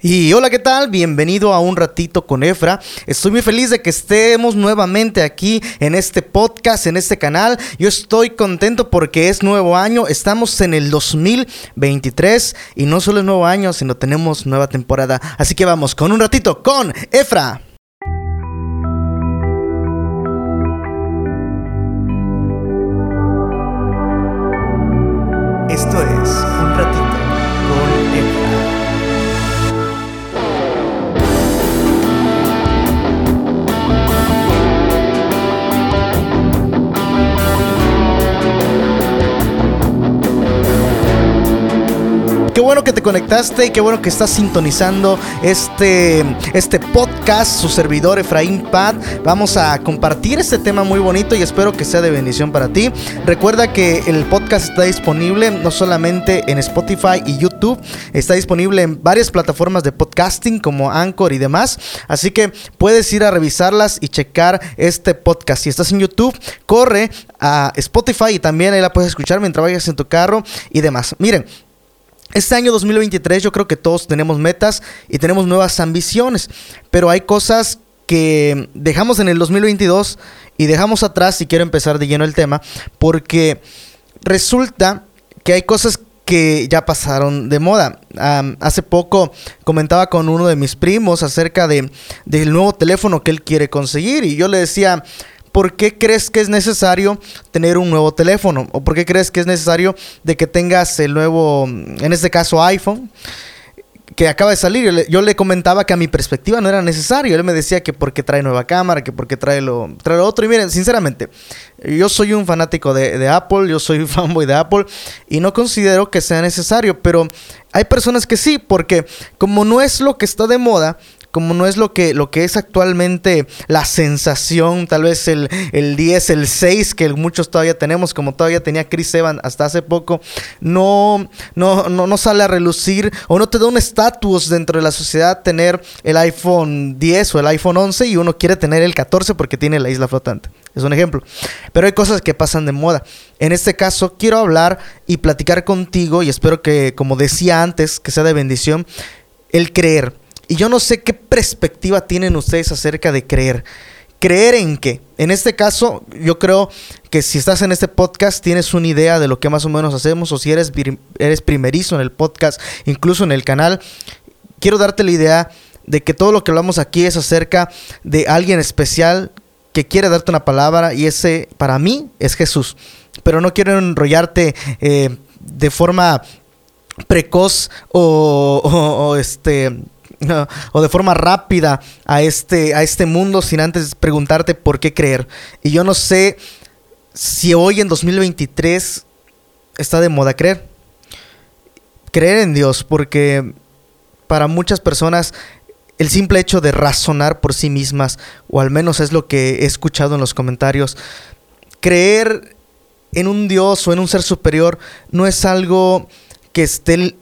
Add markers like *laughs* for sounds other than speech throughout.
Y hola, ¿qué tal? Bienvenido a un ratito con Efra. Estoy muy feliz de que estemos nuevamente aquí en este podcast, en este canal. Yo estoy contento porque es nuevo año, estamos en el 2023 y no solo es nuevo año, sino tenemos nueva temporada. Así que vamos con un ratito con Efra. Qué bueno que te conectaste y qué bueno que estás sintonizando este, este podcast, su servidor Efraín Pad. Vamos a compartir este tema muy bonito y espero que sea de bendición para ti. Recuerda que el podcast está disponible no solamente en Spotify y YouTube, está disponible en varias plataformas de podcasting como Anchor y demás. Así que puedes ir a revisarlas y checar este podcast. Si estás en YouTube, corre a Spotify y también ahí la puedes escuchar mientras vayas en tu carro y demás. Miren. Este año 2023 yo creo que todos tenemos metas y tenemos nuevas ambiciones, pero hay cosas que dejamos en el 2022 y dejamos atrás, si quiero empezar de lleno el tema, porque resulta que hay cosas que ya pasaron de moda. Hace poco comentaba con uno de mis primos acerca de, del nuevo teléfono que él quiere conseguir y yo le decía, ¿por qué crees que es necesario tener un nuevo teléfono? ¿O por qué crees que es necesario de que tengas el nuevo, en este caso iPhone? que acaba de salir, yo le, comentaba que a mi perspectiva no era necesario. Él me decía que porque trae nueva cámara, que porque trae lo, trae lo otro. Y miren, sinceramente, yo soy un fanático de, Apple, yo soy *laughs* fanboy de Apple y no considero que sea necesario, pero hay personas que sí, porque como no es lo que está de moda, como no es lo que, lo que es actualmente la sensación, tal vez el, el 10, el 6 que muchos todavía tenemos, como todavía tenía Chris Evans hasta hace poco, no, no, no, no sale a relucir o no te da un estatus dentro de la sociedad tener el iPhone 10 o el iPhone 11 y uno quiere tener el 14 porque tiene la isla flotante. Es un ejemplo. Pero hay cosas que pasan de moda. En este caso, quiero hablar y platicar contigo y espero que, como decía antes, que sea de bendición, el creer. Y yo no sé qué perspectiva tienen ustedes acerca de creer. ¿Creer en qué? En este caso, yo creo que si estás en este podcast tienes una idea de lo que más o menos hacemos o si eres, eres primerizo en el podcast, incluso en el canal, quiero darte la idea de que todo lo que hablamos aquí es acerca de alguien especial que quiere darte una palabra y ese para mí es Jesús. Pero no quiero enrollarte eh, de forma precoz o, o, o este *laughs* o de forma rápida a este, a este mundo sin antes preguntarte por qué creer. Y yo no sé si hoy en 2023 está de moda creer. Creer en Dios, porque para muchas personas el simple hecho de razonar por sí mismas, o al menos es lo que he escuchado en los comentarios, creer en un Dios o en un ser superior no es algo que esté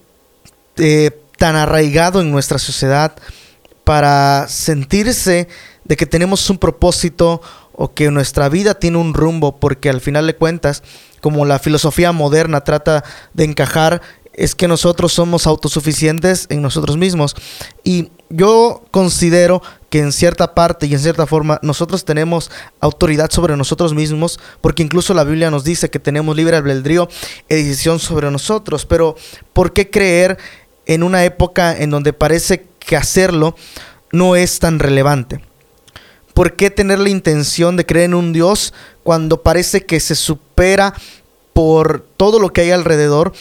eh, tan arraigado en nuestra sociedad para sentirse de que tenemos un propósito o que nuestra vida tiene un rumbo, porque al final de cuentas, como la filosofía moderna trata de encajar, es que nosotros somos autosuficientes en nosotros mismos. Y yo considero que en cierta parte y en cierta forma nosotros tenemos autoridad sobre nosotros mismos, porque incluso la Biblia nos dice que tenemos libre albedrío y decisión sobre nosotros. Pero, ¿por qué creer en una época en donde parece que hacerlo no es tan relevante. ¿Por qué tener la intención de creer en un Dios cuando parece que se supera por todo lo que hay alrededor,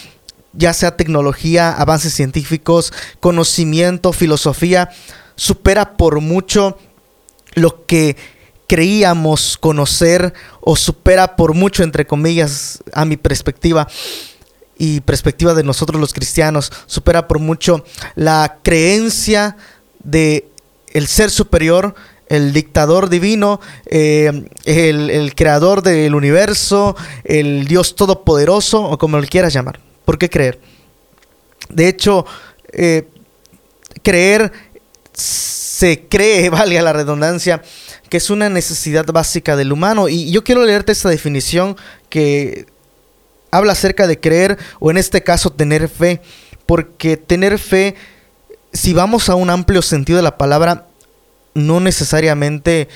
ya sea tecnología, avances científicos, conocimiento, filosofía, supera por mucho lo que creíamos conocer o supera por mucho, entre comillas, a mi perspectiva, y perspectiva de nosotros los cristianos supera por mucho la creencia de el ser superior, el dictador divino, eh, el, el, creador del universo, el Dios todopoderoso o como lo quieras llamar. ¿Por qué creer? De hecho, eh, creer se cree, *laughs* valga la redundancia, que es una necesidad básica del humano. Y yo quiero leerte esta definición que habla acerca de creer o en este caso tener fe, porque tener fe si vamos a un amplio sentido de la palabra, no necesariamente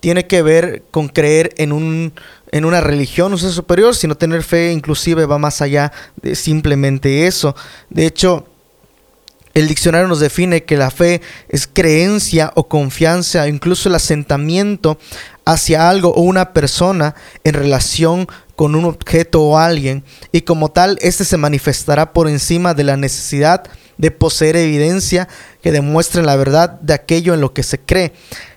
tiene que ver con creer en, un, en una religión o ser superior, sino tener fe inclusive va más allá de simplemente eso. De hecho, el diccionario nos define que la fe es creencia o confianza, incluso el asentamiento hacia algo o una persona en relación con un objeto o alguien, y como tal, este se manifestará por encima de la necesidad de poseer evidencia que demuestre la verdad de aquello en lo que se cree.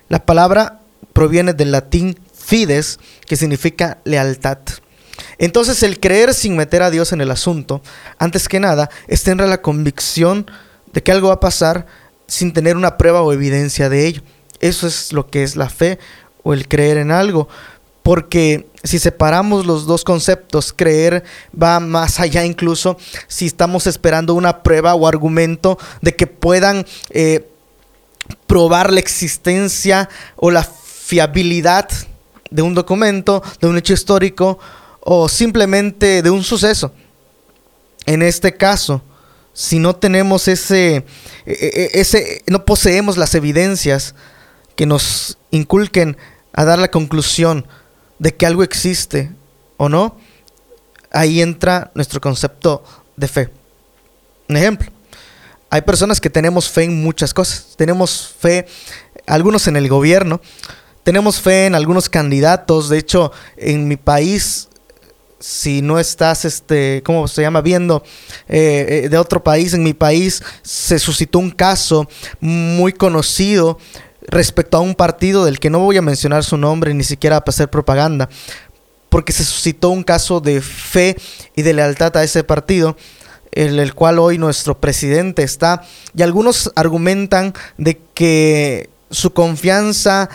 La palabra proviene del latín fides, que significa lealtad. Entonces el creer sin meter a Dios en el asunto, antes que nada, es tener la convicción de que algo va a pasar sin tener una prueba o evidencia de ello. Eso es lo que es la fe o el creer en algo. Porque si separamos los dos conceptos, creer va más allá incluso si estamos esperando una prueba o argumento de que puedan eh, probar la existencia o la fiabilidad de un documento, de un hecho histórico o simplemente de un suceso. En este caso, si no tenemos ese, e, e, e, ese, no poseemos las evidencias que nos inculquen a dar la conclusión de que algo existe o no, ahí entra nuestro concepto de fe. Un ejemplo, hay personas que tenemos fe en muchas cosas. Tenemos fe, algunos en el gobierno, tenemos fe en algunos candidatos. De hecho, en mi país si no estás, este, ¿cómo se llama? Viendo eh, eh, de otro país, en mi país se suscitó un caso muy conocido respecto a un partido del que no voy a mencionar su nombre ni siquiera para hacer propaganda, porque se suscitó un caso de fe y de lealtad a ese partido, en el cual hoy nuestro presidente está, y algunos argumentan de que su confianza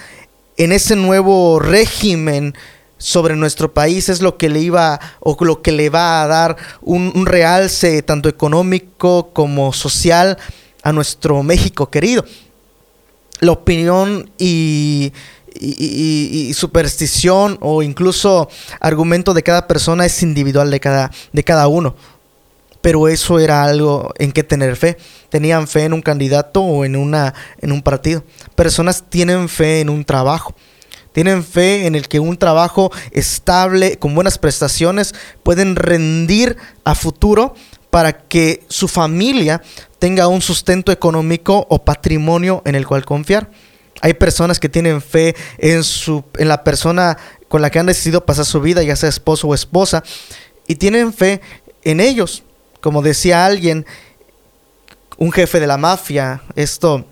en ese nuevo régimen sobre nuestro país es lo que le iba o lo que le va a dar un, realce tanto económico como social a nuestro México querido. La opinión y, y, superstición o incluso argumento de cada persona es individual de cada, de cada uno. Pero eso era algo en que tener fe. Tenían fe en un candidato o en, una, en un partido. Personas tienen fe en un trabajo tienen fe en el que un trabajo estable, con buenas prestaciones, pueden rendir a futuro para que su familia tenga un sustento económico o patrimonio en el cual confiar. Hay personas que tienen fe en, su, en la persona con la que han decidido pasar su vida, ya sea esposo o esposa, y tienen fe en ellos. Como decía alguien, un jefe de la mafia, esto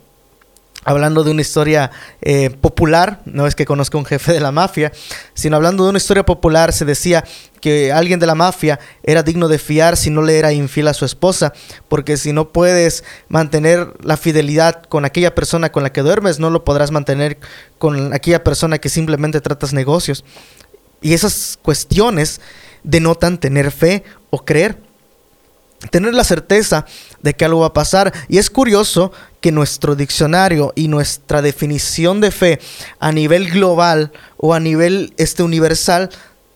hablando de una historia eh, popular, no es que conozca un jefe de la mafia, sino hablando de una historia popular, se decía que alguien de la mafia era digno de fiar si no le era infiel a su esposa, porque si no puedes mantener la fidelidad con aquella persona con la que duermes, no lo podrás mantener con aquella persona que simplemente tratas negocios. Y esas cuestiones denotan tener fe o creer tener la certeza de que algo va a pasar. Y es curioso que nuestro diccionario y nuestra definición de fe a nivel global o a nivel este universal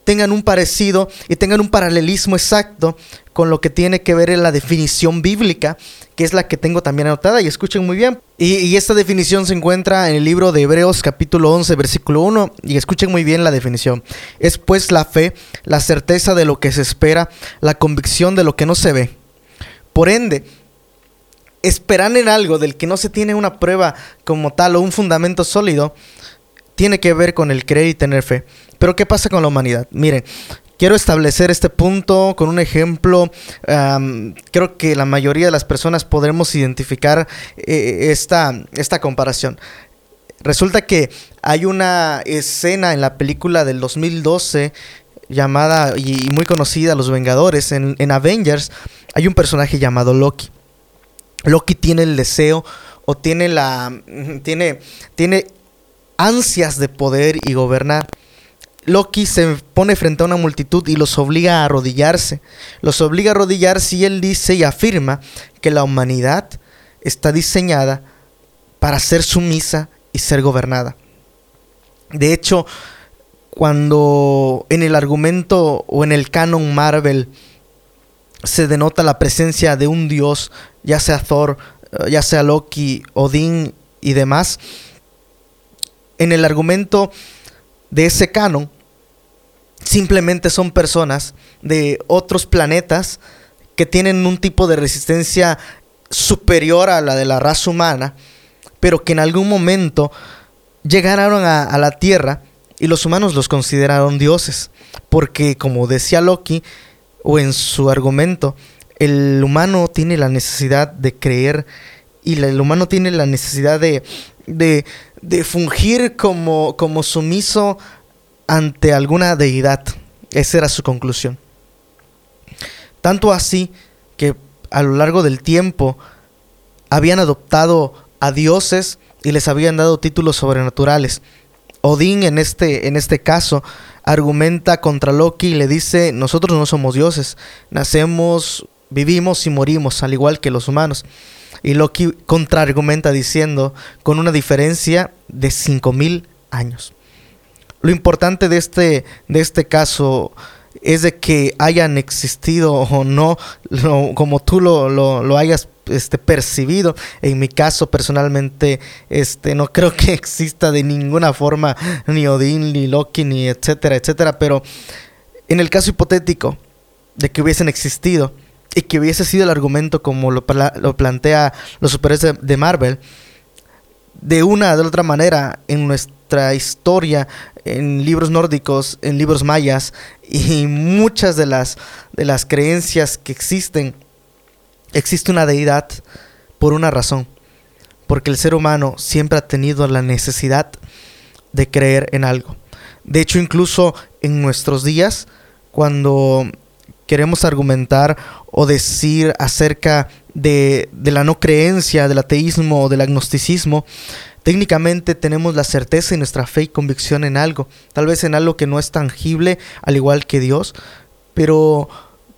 tengan un parecido y tengan un paralelismo exacto con lo que tiene que ver en la definición bíblica, que es la que tengo también anotada, y escuchen muy bien. Y, y, esta definición se encuentra en el libro de Hebreos capítulo 11, versículo 1, y escuchen muy bien la definición. Es pues la fe, la certeza de lo que se espera, la convicción de lo que no se ve. Por ende, esperar en algo del que no se tiene una prueba como tal o un fundamento sólido, tiene que ver con el creer y tener fe. Pero ¿qué pasa con la humanidad? Miren, quiero establecer este punto con un ejemplo. creo que la mayoría de las personas podremos identificar eh, esta, esta comparación. Resulta que hay una escena en la película del 2012 llamada y muy conocida Los Vengadores. En, en Avengers hay un personaje llamado Loki. Loki tiene el deseo o tiene la tiene tiene ansias de poder y gobernar. Loki se pone frente a una multitud y los obliga a arrodillarse. Los obliga a arrodillarse y él dice y afirma que la humanidad está diseñada para ser sumisa y ser gobernada. De hecho, cuando en el argumento o en el canon Marvel se denota la presencia de un dios, ya sea Thor eh, ya sea Loki, Odín y demás, en el argumento de ese canon, simplemente son personas de otros planetas que tienen un tipo de resistencia superior a la de la raza humana, pero que en algún momento llegaron a, la Tierra y los humanos los consideraron dioses, porque como decía Loki, o en su argumento, el humano tiene la necesidad de creer y el humano tiene la necesidad de, de, de fungir como, como sumiso ante alguna deidad. Esa era su conclusión. Tanto así que a lo largo del tiempo habían adoptado a dioses y les habían dado títulos sobrenaturales. Odín en este, en este caso argumenta contra Loki y le dice, nosotros no somos dioses, nacemos, vivimos y morimos, al igual que los humanos. Y Loki contraargumenta diciendo, con una diferencia de 5.000 años. Lo importante de este, de este caso es de que hayan existido o no, como tú lo, lo, hayas este, percibido. En mi caso, personalmente, este, no creo que exista de ninguna forma ni Odín, ni Loki, ni etcétera, etcétera. Pero en el caso hipotético de que hubiesen existido y que hubiese sido el argumento como lo, lo plantea los superhéroes de, Marvel, de una de otra manera en nuestra historia, en libros nórdicos, en libros mayas y muchas de las, de las creencias que existen, existe una deidad por una razón, porque el ser humano siempre ha tenido la necesidad de creer en algo. De hecho, incluso en nuestros días, cuando queremos argumentar o decir acerca de, la no creencia, del ateísmo o del agnosticismo, técnicamente tenemos la certeza y nuestra fe y convicción en algo, tal vez en algo que no es tangible, al igual que Dios, pero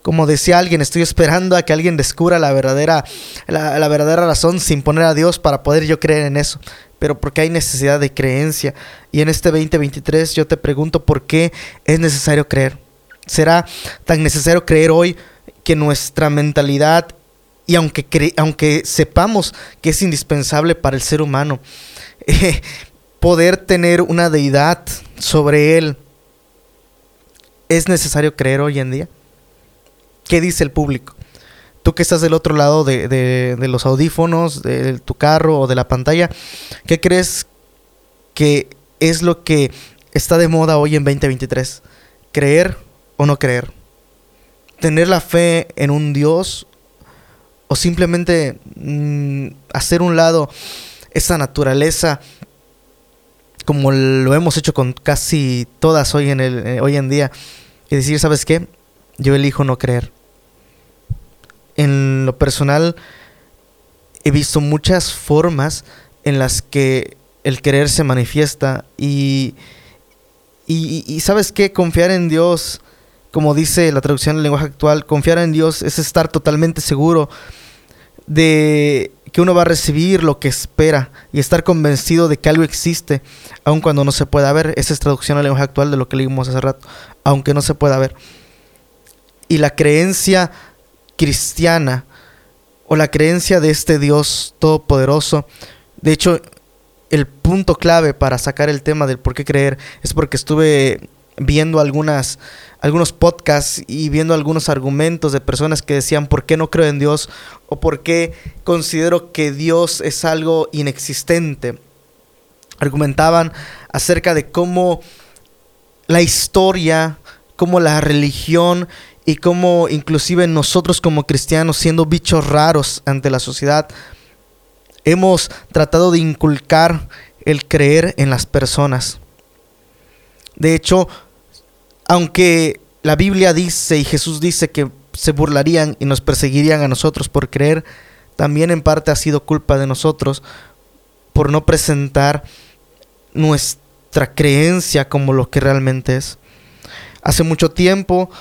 como decía alguien, estoy esperando a que alguien descubra la verdadera, la, verdadera razón sin poner a Dios para poder yo creer en eso pero porque hay necesidad de creencia. Y en este 2023 yo te pregunto por qué es necesario creer. ¿Será tan necesario creer hoy que nuestra mentalidad, y aunque, aunque sepamos que es indispensable para el ser humano, *laughs* eh, poder tener una deidad sobre él, ¿es necesario creer hoy en día? ¿Qué dice el público? Tú que estás del otro lado de, de los audífonos, de tu carro o de la pantalla, ¿qué crees que es lo que está de moda hoy en 2023? ¿Creer o no creer. Tener la fe en un Dios o simplemente mm, hacer un lado esa naturaleza como lo hemos hecho con casi todas hoy en, el, eh, hoy en día y decir, ¿sabes qué? Yo elijo no creer. En lo personal he visto muchas formas en las que el querer se manifiesta y, y, y ¿sabes qué? Confiar en Dios como dice la traducción del lenguaje actual, confiar en Dios es estar totalmente seguro de que uno va a recibir lo que espera y estar convencido de que algo existe, aun cuando no se pueda ver. Esa es traducción al lenguaje actual de lo que leímos hace rato, aunque no se pueda ver. Y la creencia cristiana o la creencia de este Dios todopoderoso, de hecho, el punto clave para sacar el tema del por qué creer es porque estuve viendo algunas, algunos podcasts y viendo algunos argumentos de personas que decían por qué no creo en Dios o por qué considero que Dios es algo inexistente. Argumentaban acerca de cómo la historia, cómo la religión y cómo inclusive nosotros como cristianos siendo bichos raros ante la sociedad, hemos tratado de inculcar el creer en las personas. De hecho, aunque la Biblia dice y Jesús dice que se burlarían y nos perseguirían a nosotros por creer, también en parte ha sido culpa de nosotros por no presentar nuestra creencia como lo que realmente es. Hace mucho tiempo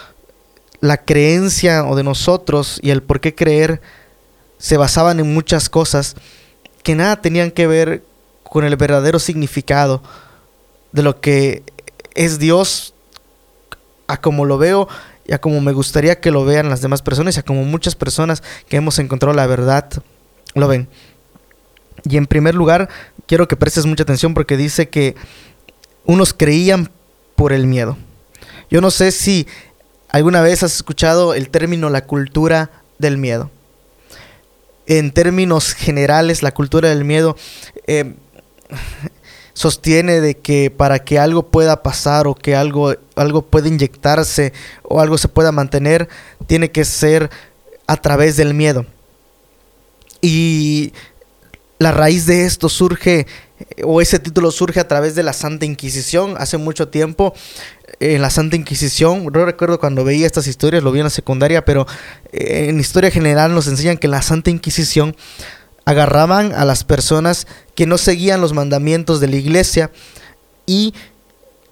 la creencia o de nosotros y el por qué creer se basaban en muchas cosas que nada tenían que ver con el verdadero significado de lo que es Dios a como lo veo y como me gustaría que lo vean las demás personas y a como muchas personas que hemos encontrado la verdad lo ven. Y en primer lugar, quiero que prestes mucha atención porque dice que unos creían por el miedo. Yo no sé si alguna vez has escuchado el término la cultura del miedo. En términos generales, la cultura del miedo eh, sostiene de que para que algo pueda pasar o que algo, algo pueda inyectarse o algo se pueda mantener, tiene que ser a través del miedo. Y la raíz de esto surge, o ese título surge a través de la Santa Inquisición. Hace mucho tiempo, en la Santa Inquisición, no recuerdo cuando veía estas historias, lo vi en la secundaria, pero eh, en historia general nos enseñan que la Santa Inquisición agarraban a las personas que no seguían los mandamientos de la iglesia y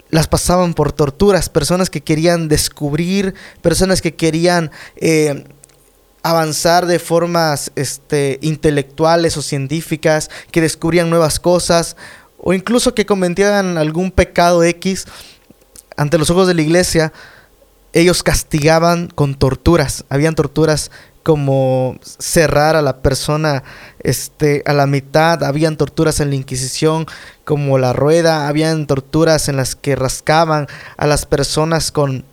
las pasaban por torturas, personas que querían descubrir, personas que querían eh, avanzar de formas este, intelectuales o científicas, que descubrían nuevas cosas, o incluso que cometían algún pecado X ante los ojos de la iglesia, ellos castigaban con torturas. Habían torturas como cerrar a la persona este, a la mitad, habían torturas en la Inquisición como la rueda, habían torturas en las que rascaban a las personas con,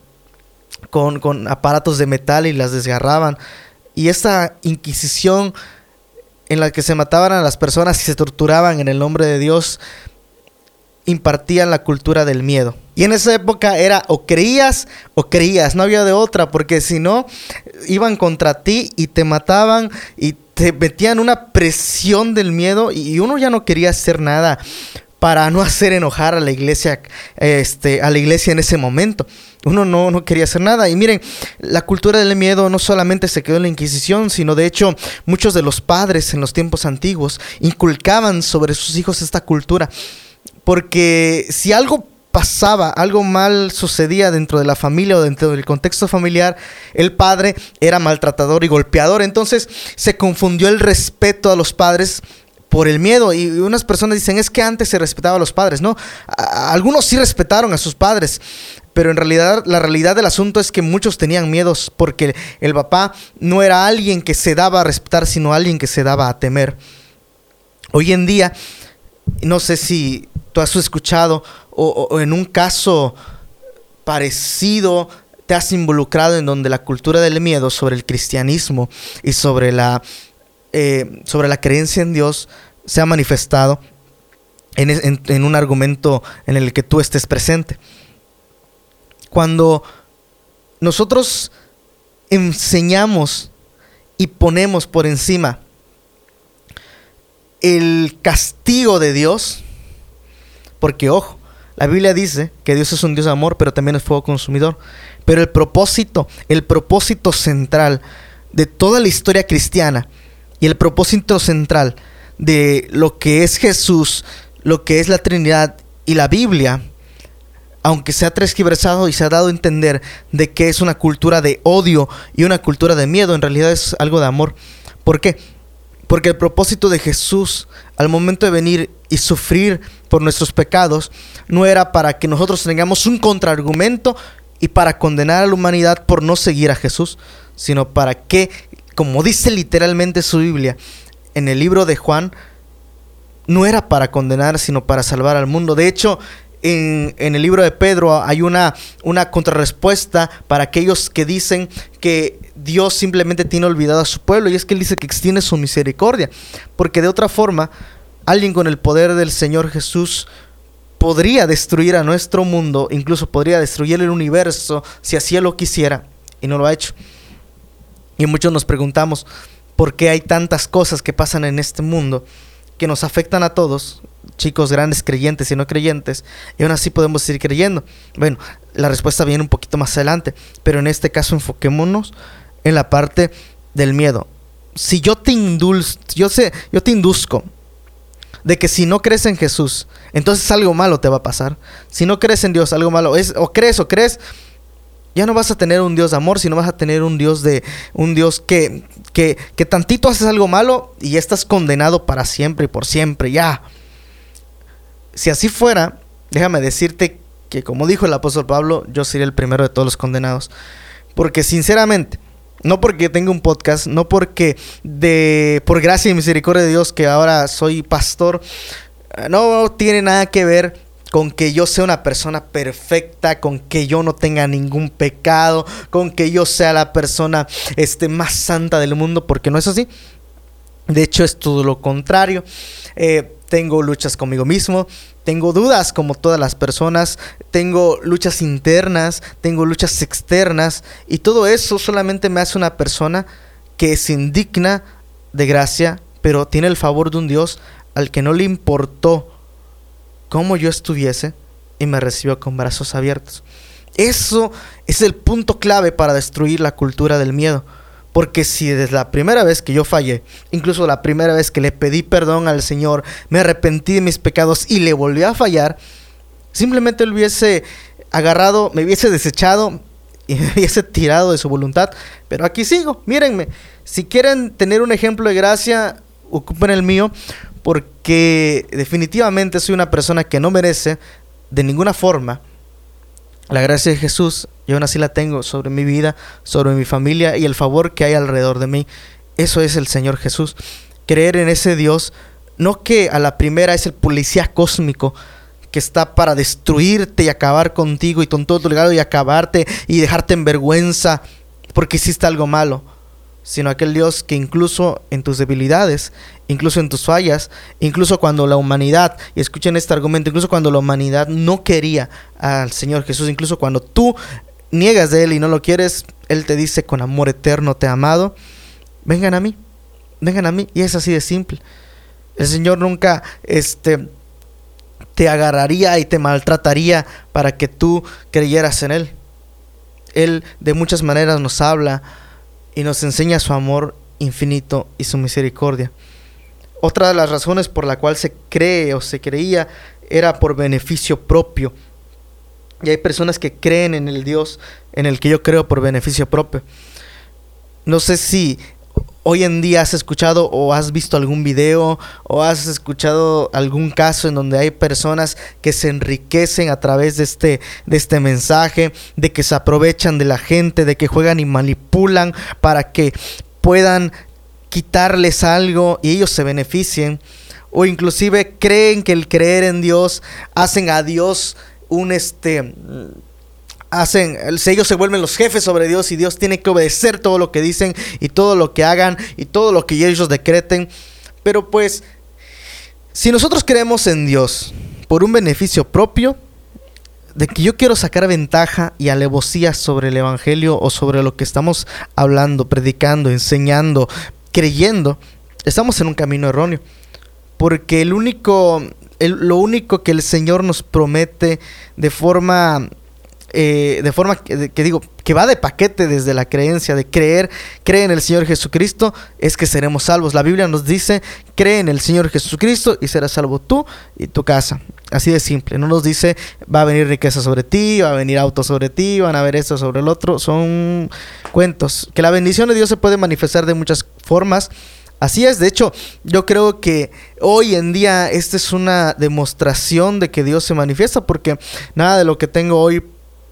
con, con aparatos de metal y las desgarraban. Y esta Inquisición en la que se mataban a las personas y se torturaban en el nombre de Dios, impartían la cultura del miedo. Y en esa época era o creías o creías, no había de otra, porque si no, iban contra ti y te mataban y te metían una presión del miedo y uno ya no quería hacer nada para no hacer enojar a la iglesia, este, a la iglesia en ese momento. Uno no, no quería hacer nada. Y miren, la cultura del miedo no solamente se quedó en la Inquisición, sino de hecho muchos de los padres en los tiempos antiguos inculcaban sobre sus hijos esta cultura. Porque si algo pasaba, algo mal sucedía dentro de la familia o dentro del contexto familiar, el padre era maltratador y golpeador. Entonces se confundió el respeto a los padres por el miedo. Y unas personas dicen, es que antes se respetaba a los padres, ¿no? algunos sí respetaron a sus padres, pero en realidad la realidad del asunto es que muchos tenían miedos porque el papá no era alguien que se daba a respetar, sino alguien que se daba a temer. Hoy en día, no sé si tú has escuchado o en un caso parecido te has involucrado en donde la cultura del miedo sobre el cristianismo y sobre la eh, sobre la creencia en Dios se ha manifestado en, un argumento en el que tú estés presente. Cuando nosotros enseñamos y ponemos por encima el castigo de Dios, porque ojo, la Biblia dice que Dios es un Dios de amor, pero también es fuego consumidor. Pero el propósito, el propósito central de toda la historia cristiana y el propósito central de lo que es Jesús, lo que es la Trinidad y la Biblia, aunque se ha transgiversado y se ha dado a entender de que es una cultura de odio y una cultura de miedo, en realidad es algo de amor. ¿Por qué? Porque el propósito de Jesús al momento de venir y sufrir por nuestros pecados no era para que nosotros tengamos un contraargumento y para condenar a la humanidad por no seguir a Jesús, sino para que como dice literalmente su Biblia, en el libro de Juan, no era para condenar, sino para salvar al mundo. De hecho, en, el libro de Pedro hay una, una contrarrespuesta para aquellos que dicen que Dios simplemente tiene olvidado a su pueblo, y es que él dice que extiende su misericordia, porque de otra forma, alguien con el poder del Señor Jesús podría destruir a nuestro mundo, incluso podría destruir el universo si así lo quisiera, y no lo ha hecho. Y muchos nos preguntamos por qué hay tantas cosas que pasan en este mundo que nos afectan a todos, chicos grandes creyentes y no creyentes, y aún así podemos seguir creyendo. Bueno, la respuesta viene un poquito más adelante, pero en este caso enfoquémonos en la parte del miedo. Si yo te indulzo, yo sé, yo te induzco de que si no crees en Jesús, entonces algo malo te va a pasar. Si no crees en Dios, algo malo es o crees o crees, ya no vas a tener un Dios de amor, sino vas a tener un Dios de un Dios que, que, que tantito haces algo malo y estás condenado para siempre y por siempre, ya. Si así fuera, déjame decirte que como dijo el apóstol Pablo, yo sería el primero de todos los condenados. Porque sinceramente, no porque tenga un podcast, no porque de por gracia y misericordia de Dios que ahora soy pastor, eh, no tiene nada que ver con que yo sea una persona perfecta, con que yo no tenga ningún pecado, con que yo sea la persona este, más santa del mundo, porque no es así. De hecho, es todo lo contrario. Eh, tengo luchas conmigo mismo, tengo dudas como todas las personas, tengo luchas internas, tengo luchas externas, y todo eso solamente me hace una persona que es indigna de gracia, pero tiene el favor de un Dios al que no le importó como yo estuviese y me recibió con brazos abiertos. Eso es el punto clave para destruir la cultura del miedo. Porque si desde la primera vez que yo fallé, incluso la primera vez que le pedí perdón al Señor, me arrepentí de mis pecados y le volví a fallar, simplemente lo hubiese agarrado, me hubiese desechado *laughs* y me hubiese tirado de su voluntad. Pero aquí sigo, mírenme. Si quieren tener un ejemplo de gracia, ocupen el mío porque definitivamente soy una persona que no merece de ninguna forma la gracia de Jesús y aún así la tengo sobre mi vida, sobre mi familia y el favor que hay alrededor de mí. Eso es el Señor Jesús. Creer en ese Dios, no que a la primera es el policía cósmico que está para destruirte y acabar contigo y con todo tu legado y acabarte y dejarte en vergüenza porque hiciste algo malo sino aquel Dios que incluso en tus debilidades, incluso en tus fallas, incluso cuando la humanidad, y escuchen este argumento, incluso cuando la humanidad no quería al Señor Jesús, incluso cuando tú niegas de Él y no lo quieres, Él te dice con amor eterno te he amado, vengan a mí, vengan a mí, y es así de simple. El Señor nunca este, te agarraría y te maltrataría para que tú creyeras en Él. Él de muchas maneras nos habla, y nos enseña su amor infinito y su misericordia. Otra de las razones por la cual se cree o se creía era por beneficio propio. Y hay personas que creen en el Dios en el que yo creo por beneficio propio. No sé si hoy en día has escuchado o has visto algún video o has escuchado algún caso en donde hay personas que se enriquecen a través de este, de este mensaje, de que se aprovechan de la gente, de que juegan y manipulan para que puedan quitarles algo y ellos se beneficien. O inclusive creen que el creer en Dios hacen a Dios un este hacen, ellos se vuelven los jefes sobre Dios y Dios tiene que obedecer todo lo que dicen y todo lo que hagan y todo lo que ellos decreten. Pero pues, si nosotros creemos en Dios por un beneficio propio, de que yo quiero sacar ventaja y alevosía sobre el Evangelio o sobre lo que estamos hablando, predicando, enseñando, creyendo, estamos en un camino erróneo. Porque el único, lo único que el Señor nos promete de forma eh, de forma que, digo, que va de paquete desde la creencia de creer, cree en el Señor Jesucristo, es que seremos salvos. La Biblia nos dice, cree en el Señor Jesucristo y serás salvo tú y tu casa. Así de simple. No nos dice, va a venir riqueza sobre ti, va a venir auto sobre ti, van a ver esto sobre el otro. Son cuentos. Que la bendición de Dios se puede manifestar de muchas formas. Así es, de hecho, yo creo que hoy en día esta es una demostración de que Dios se manifiesta porque nada de lo que tengo hoy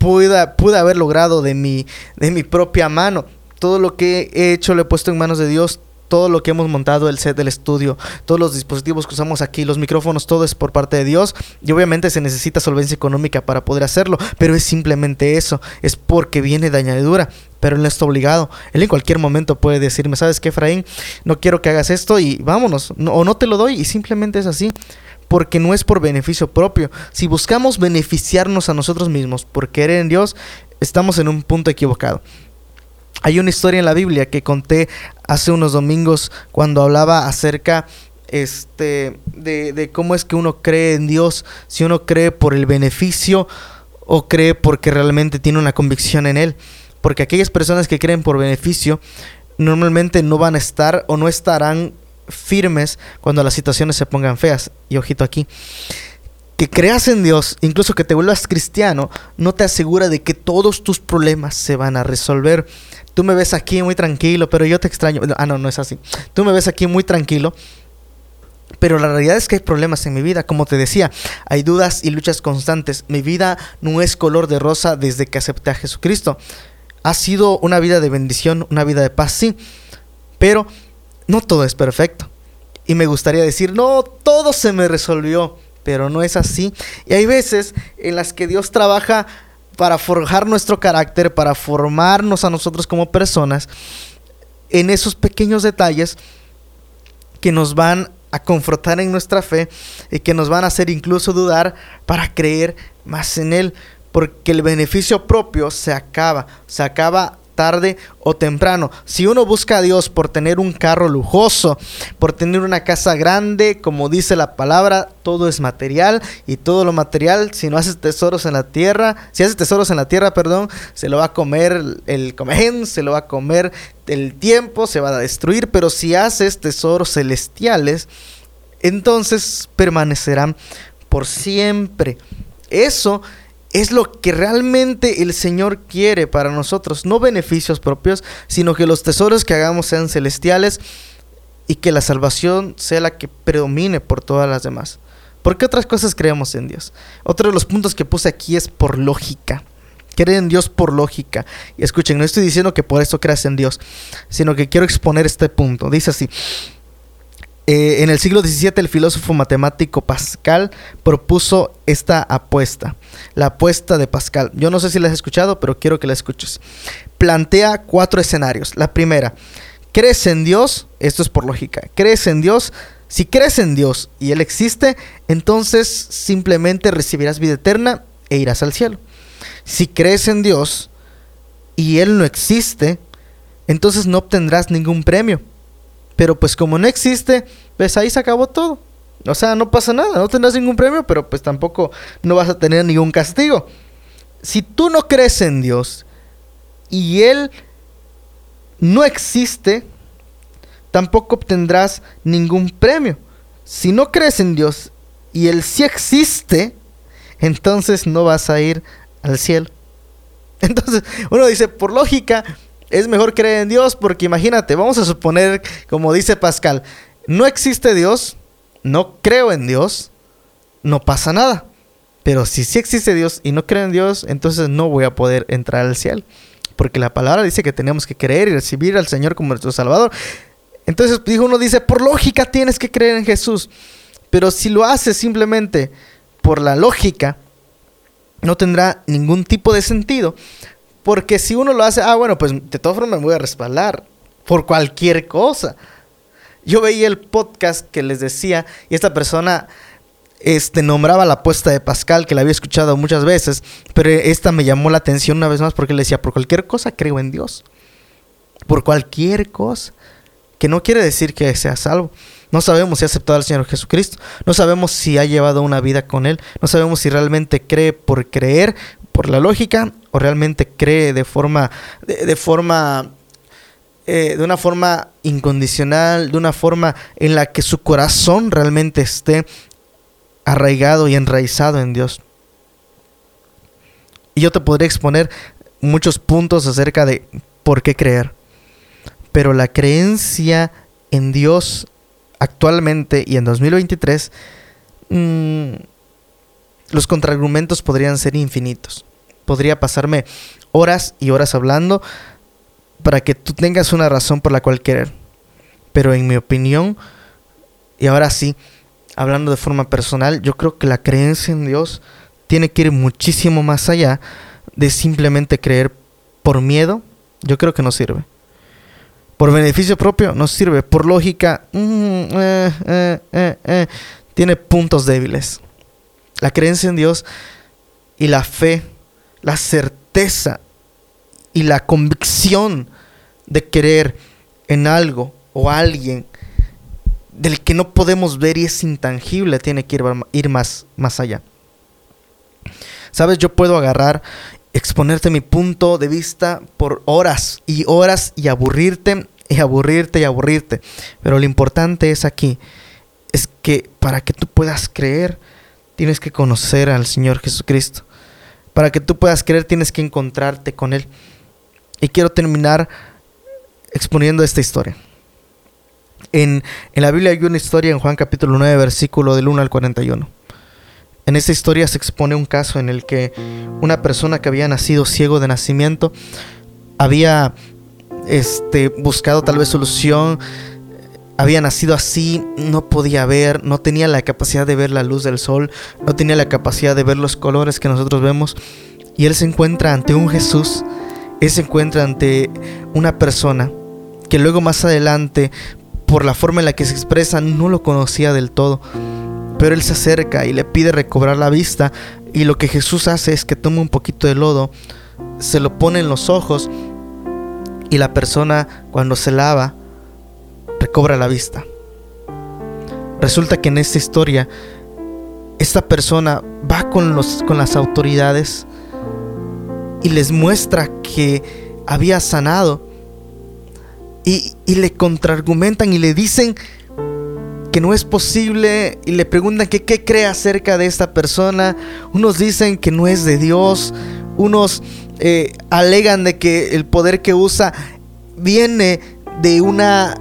pude, haber logrado de mi, de mi propia mano. Todo lo que he hecho lo he puesto en manos de Dios todo lo que hemos montado, el set del estudio, todos los dispositivos que usamos aquí, los micrófonos, todo es por parte de Dios. Y obviamente se necesita solvencia económica para poder hacerlo, pero es simplemente eso, es porque viene de añadidura. Pero Él no está obligado. Él en cualquier momento puede decirme, ¿sabes qué, Efraín? No quiero que hagas esto y vámonos. o no te lo doy y simplemente es así porque no es por beneficio propio. Si buscamos beneficiarnos a nosotros mismos por querer en Dios, estamos en un punto equivocado. Hay una historia en la Biblia que conté hace unos domingos cuando hablaba acerca este, de, de cómo es que uno cree en Dios, si uno cree por el beneficio o cree porque realmente tiene una convicción en Él. Porque aquellas personas que creen por beneficio normalmente no van a estar o no estarán firmes cuando las situaciones se pongan feas. Y ojito aquí. Que creas en Dios, incluso que te vuelvas cristiano, no te asegura de que todos tus problemas se van a resolver. Tú me ves aquí muy tranquilo, pero yo te extraño. Ah, no, no es así. Tú me ves aquí muy tranquilo, pero la realidad es que hay problemas en mi vida. Como te decía, hay dudas y luchas constantes. Mi vida no es color de rosa desde que acepté a Jesucristo. Ha sido una vida de bendición, una vida de paz, sí, pero no todo es perfecto. Y me gustaría decir, no, todo se me resolvió, pero no es así. Y hay veces en las que Dios trabaja para forjar nuestro carácter, para formarnos a nosotros como personas, en esos pequeños detalles que nos van a confrontar en nuestra fe y que nos van a hacer incluso dudar para creer más en Él, porque el beneficio propio se acaba, se acaba tarde o temprano. Si uno busca a Dios por tener un carro lujoso, por tener una casa grande, como dice la palabra, todo es material y todo lo material, si no haces tesoros en la tierra, si haces tesoros en la tierra, perdón, se lo va a comer el comején, se lo va a comer el tiempo, se va a destruir, pero si haces tesoros celestiales, entonces permanecerán por siempre. Eso es lo que realmente el Señor quiere para nosotros, no beneficios propios, sino que los tesoros que hagamos sean celestiales y que la salvación sea la que predomine por todas las demás. ¿Por qué otras cosas creemos en Dios? Otro de los puntos que puse aquí es por lógica. Creen en Dios por lógica. Y escuchen, no estoy diciendo que por eso creas en Dios, sino que quiero exponer este punto. Dice así, eh, en el siglo XVII el filósofo matemático Pascal propuso esta apuesta, la apuesta de Pascal. Yo no sé si la has escuchado, pero quiero que la escuches. Plantea cuatro escenarios. La primera, ¿crees en Dios? Esto es por lógica. ¿Crees en Dios? Si crees en Dios y Él existe, entonces simplemente recibirás vida eterna e irás al cielo. Si crees en Dios y Él no existe, entonces no obtendrás ningún premio pero pues como no existe, pues ahí se acabó todo. O sea, no pasa nada, no tendrás ningún premio, pero pues tampoco no vas a tener ningún castigo. Si tú no crees en Dios y Él no existe, tampoco obtendrás ningún premio. Si no crees en Dios y Él sí existe, entonces no vas a ir al cielo. *laughs* Entonces uno dice, por lógica, es mejor creer en Dios porque imagínate, vamos a suponer, como dice Pascal, no existe Dios, no creo en Dios, no pasa nada. Pero si sí existe Dios y no creo en Dios, entonces no voy a poder entrar al cielo. Porque la palabra dice que tenemos que creer y recibir al Señor como nuestro Salvador. Entonces dijo uno dice, por lógica tienes que creer en Jesús. Pero si lo haces simplemente por la lógica, no tendrá ningún tipo de sentido. Porque si uno lo hace, ah, bueno, pues de todas formas me voy a respaldar por cualquier cosa. Yo veía el podcast que les decía y esta persona este, nombraba la apuesta de Pascal, que la había escuchado muchas veces, pero esta me llamó la atención una vez más porque le decía, por cualquier cosa creo en Dios. Por cualquier cosa. Que no quiere decir que sea salvo. No sabemos si ha aceptado al Señor Jesucristo. No sabemos si ha llevado una vida con Él. No sabemos si realmente cree por creer por la lógica o realmente cree de forma, de, forma, eh, de una forma incondicional, de una forma en la que su corazón realmente esté arraigado y enraizado en Dios. Y yo te podría exponer muchos puntos acerca de por qué creer. Pero la creencia en Dios actualmente y en 2023 los contraargumentos podrían ser infinitos. Podría pasarme horas y horas hablando para que tú tengas una razón por la cual querer. Pero en mi opinión, y ahora sí, hablando de forma personal, yo creo que la creencia en Dios tiene que ir muchísimo más allá de simplemente creer por miedo. Yo creo que no sirve. Por beneficio propio no sirve. Por lógica, mm, eh, eh, eh, tiene puntos débiles. La creencia en Dios y la fe, la certeza y la convicción de creer en algo o alguien del que no podemos ver y es intangible, tiene que ir, más, más allá. Sabes, yo puedo agarrar, exponerte mi punto de vista por horas y horas y aburrirte y aburrirte y aburrirte. Pero lo importante es aquí, es que para que tú puedas creer, tienes que conocer al Señor Jesucristo. Para que tú puedas creer, tienes que encontrarte con Él. Y quiero terminar exponiendo esta historia. En, en, la Biblia hay una historia en Juan capítulo 9, versículo del 1 al 41. En esta historia se expone un caso en el que una persona que había nacido ciego de nacimiento había este, buscado tal vez solución, había nacido así, no podía ver, no tenía la capacidad de ver la luz del sol, no tenía la capacidad de ver los colores que nosotros vemos. Y él se encuentra ante un Jesús, él se encuentra ante una persona que luego más adelante, por la forma en la que se expresa, no lo conocía del todo. Pero él se acerca y le pide recobrar la vista y lo que Jesús hace es que toma un poquito de lodo, se lo pone en los ojos y la persona cuando se lava recobra la vista. Resulta que en esta historia esta persona va con, los, con las autoridades y les muestra que había sanado y, y le contraargumentan y le dicen que no es posible y le preguntan que qué cree acerca de esta persona. Unos dicen que no es de Dios, unos eh, alegan de que el poder que usa viene de una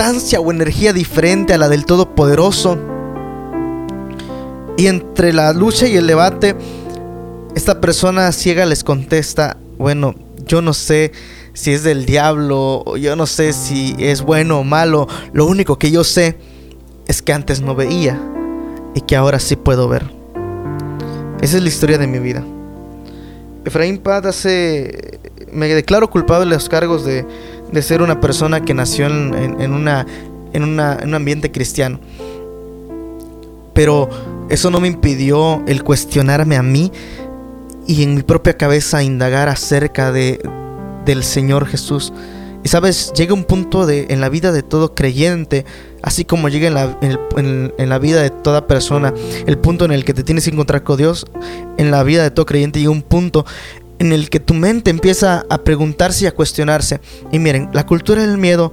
o energía diferente a la del Todopoderoso. Y entre la lucha y el debate, esta persona ciega les contesta, bueno, yo no sé si es del diablo, yo no sé si es bueno o malo, lo único que yo sé es que antes no veía y que ahora sí puedo ver. Esa es la historia de mi vida. Efraín Paz hace. Me declaro culpable de los cargos de, de ser una persona que nació en, una, en, una, en un ambiente cristiano. Pero eso no me impidió el cuestionarme a mí y en mi propia cabeza indagar acerca de, del Señor Jesús. Y sabes, llega un punto de, en la vida de todo creyente, así como llega en la, en, la, vida de toda persona, el punto en el que te tienes que encontrar con Dios, en la vida de todo creyente llega un punto en el que tu mente empieza a preguntarse y a cuestionarse. Y miren, la cultura del miedo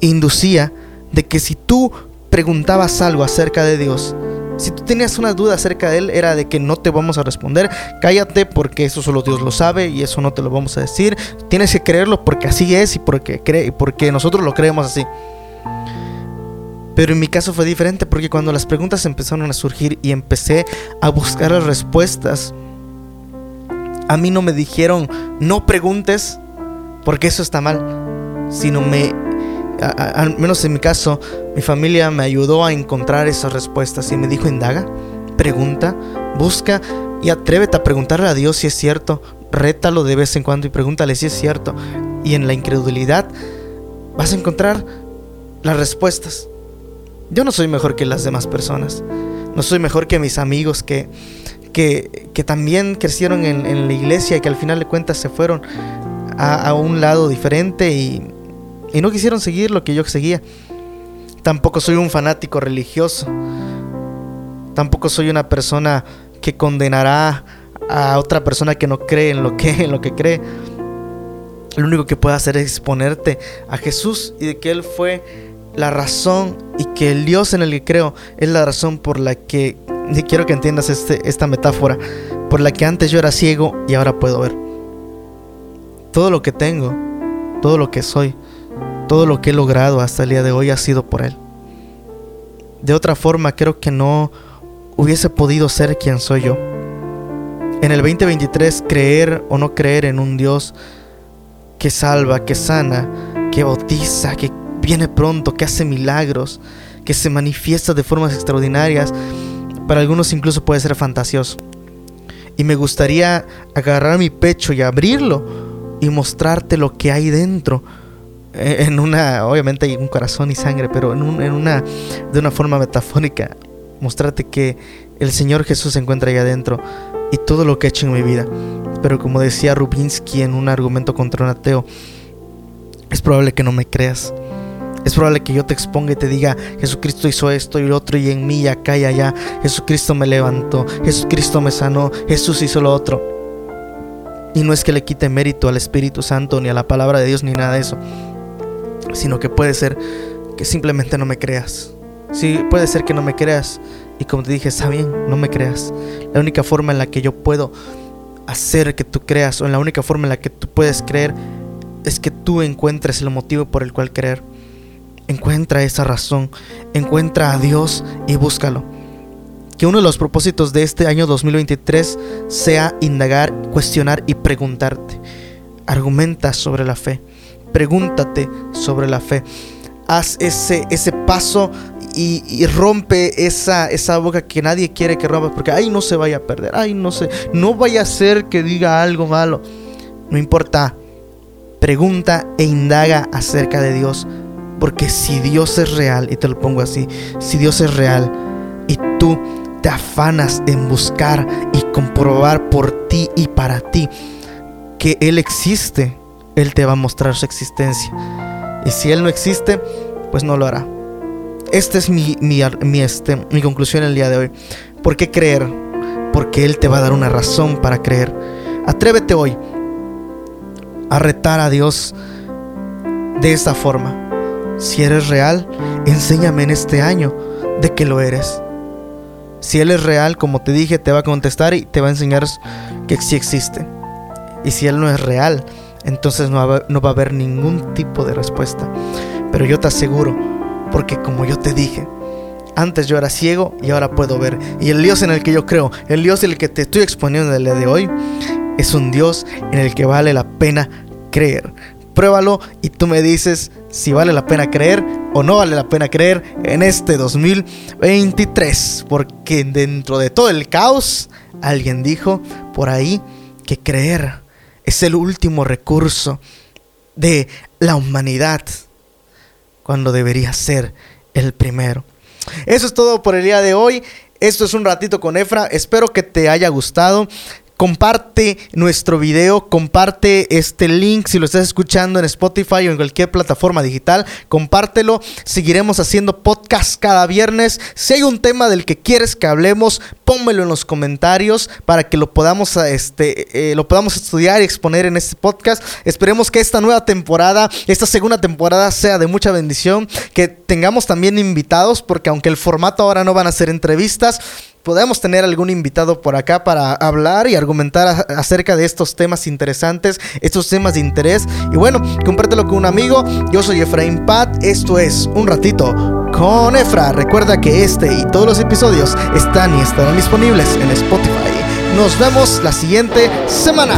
inducía de que si tú preguntabas algo acerca de Dios, si tú tenías una duda acerca de Él, era de que no te vamos a responder. Cállate porque eso solo Dios lo sabe y eso no te lo vamos a decir. Tienes que creerlo porque así es y porque, cree, porque nosotros lo creemos así. Pero en mi caso fue diferente porque cuando las preguntas empezaron a surgir y empecé a buscar las respuestas, a mí no me dijeron no preguntes porque eso está mal, sino me al menos en mi caso, mi familia me ayudó a encontrar esas respuestas y me dijo, indaga, pregunta, busca y atrévete a preguntarle a Dios si es cierto, rétalo de vez en cuando y pregúntale si es cierto. Y en la incredulidad vas a encontrar las respuestas. Yo no soy mejor que las demás personas, no soy mejor que mis amigos que, que, también crecieron en, la iglesia y que al final de cuentas se fueron a, un lado diferente y no quisieron seguir lo que yo seguía. Tampoco soy un fanático religioso. Tampoco soy una persona que condenará a otra persona que no cree en lo que, en lo que cree. Lo único que puedo hacer es exponerte a Jesús y de que Él fue la razón y que el Dios en el que creo es la razón por la que, quiero que entiendas este, esta metáfora, por la que antes yo era ciego y ahora puedo ver. Todo lo que tengo, todo lo que soy, todo lo que he logrado hasta el día de hoy ha sido por Él. De otra forma, creo que no hubiese podido ser quien soy yo. En el 2023, creer o no creer en un Dios que salva, que sana, que bautiza, que viene pronto, que hace milagros, que se manifiesta de formas extraordinarias, para algunos incluso puede ser fantasioso. Y me gustaría agarrar mi pecho y abrirlo y mostrarte lo que hay dentro eh, en una, obviamente hay un corazón y sangre, pero en, una, de una forma metafórica, mostrarte que el Señor Jesús se encuentra ahí adentro y todo lo que he hecho en mi vida. Pero como decía Rubinsky en un argumento contra un ateo, es probable que no me creas. Es probable que yo te exponga y te diga, Jesucristo hizo esto y lo otro y en mí y acá y allá. Jesucristo me levantó, Jesucristo me sanó, Jesús hizo lo otro. Y no es que le quite mérito al Espíritu Santo ni a la palabra de Dios ni nada de eso sino que puede ser que simplemente no me creas. Sí, puede ser que no me creas. Y como te dije, está bien, no me creas. La única forma en la que yo puedo hacer que tú creas, o en la única forma en la que tú puedes creer, es que tú encuentres el motivo por el cual creer. Encuentra esa razón, encuentra a Dios y búscalo. Que uno de los propósitos de este año 2023 sea indagar, cuestionar y preguntarte. argumenta sobre la fe, pregúntate sobre la fe. Haz ese, ese paso y, rompe esa, esa boca que nadie quiere que rompa, porque ahí no se vaya a perder, ay no sé, no vaya a ser que diga algo malo. No importa, pregunta e indaga acerca de Dios, porque si Dios es real, y te lo pongo así, si Dios es real y tú te afanas en buscar y comprobar por ti y para ti que Él existe, Él te va a mostrar su existencia. Y si Él no existe, pues no lo hará. Esta es mi, mi, este, mi conclusión el día de hoy. ¿Por qué creer? Porque Él te va a dar una razón para creer. Atrévete hoy a retar a Dios de esta forma. Si eres real, enséñame en este año de que lo eres. Si Él es real, como te dije, te va a contestar y te va a enseñar que sí existe. Y si Él no es real, entonces no va, no va a haber ningún tipo de respuesta. Pero yo te aseguro porque como yo te dije, antes yo era ciego y ahora puedo ver. Y el Dios en el que yo creo, el Dios en el que te estoy exponiendo el día de hoy, es un Dios en el que vale la pena creer. Pruébalo y tú me dices si vale la pena creer o no vale la pena creer en este 2023. Porque dentro de todo el caos, alguien dijo por ahí que creer es el último recurso de la humanidad cuando debería ser el primero. Eso es todo por el día de hoy. Esto es un ratito con Efra. Espero que te haya gustado comparte nuestro video, comparte este link si lo estás escuchando en Spotify o en cualquier plataforma digital, compártelo. Seguiremos haciendo podcast cada viernes. Si hay un tema del que quieres que hablemos, pónmelo en los comentarios para que lo podamos, este, eh, lo podamos estudiar y exponer en este podcast. Esperemos que esta nueva temporada, esta segunda temporada sea de mucha bendición, que tengamos también invitados, porque aunque el formato ahora no van a ser entrevistas, podemos tener algún invitado por acá para hablar y argumentar acerca de estos temas interesantes, estos temas de interés. Y bueno, compártelo con un amigo. Yo soy Efraín Pat. Esto es Un Ratito con Efra. Recuerda que este y todos los episodios están y estarán disponibles en Spotify. Nos vemos la siguiente semana.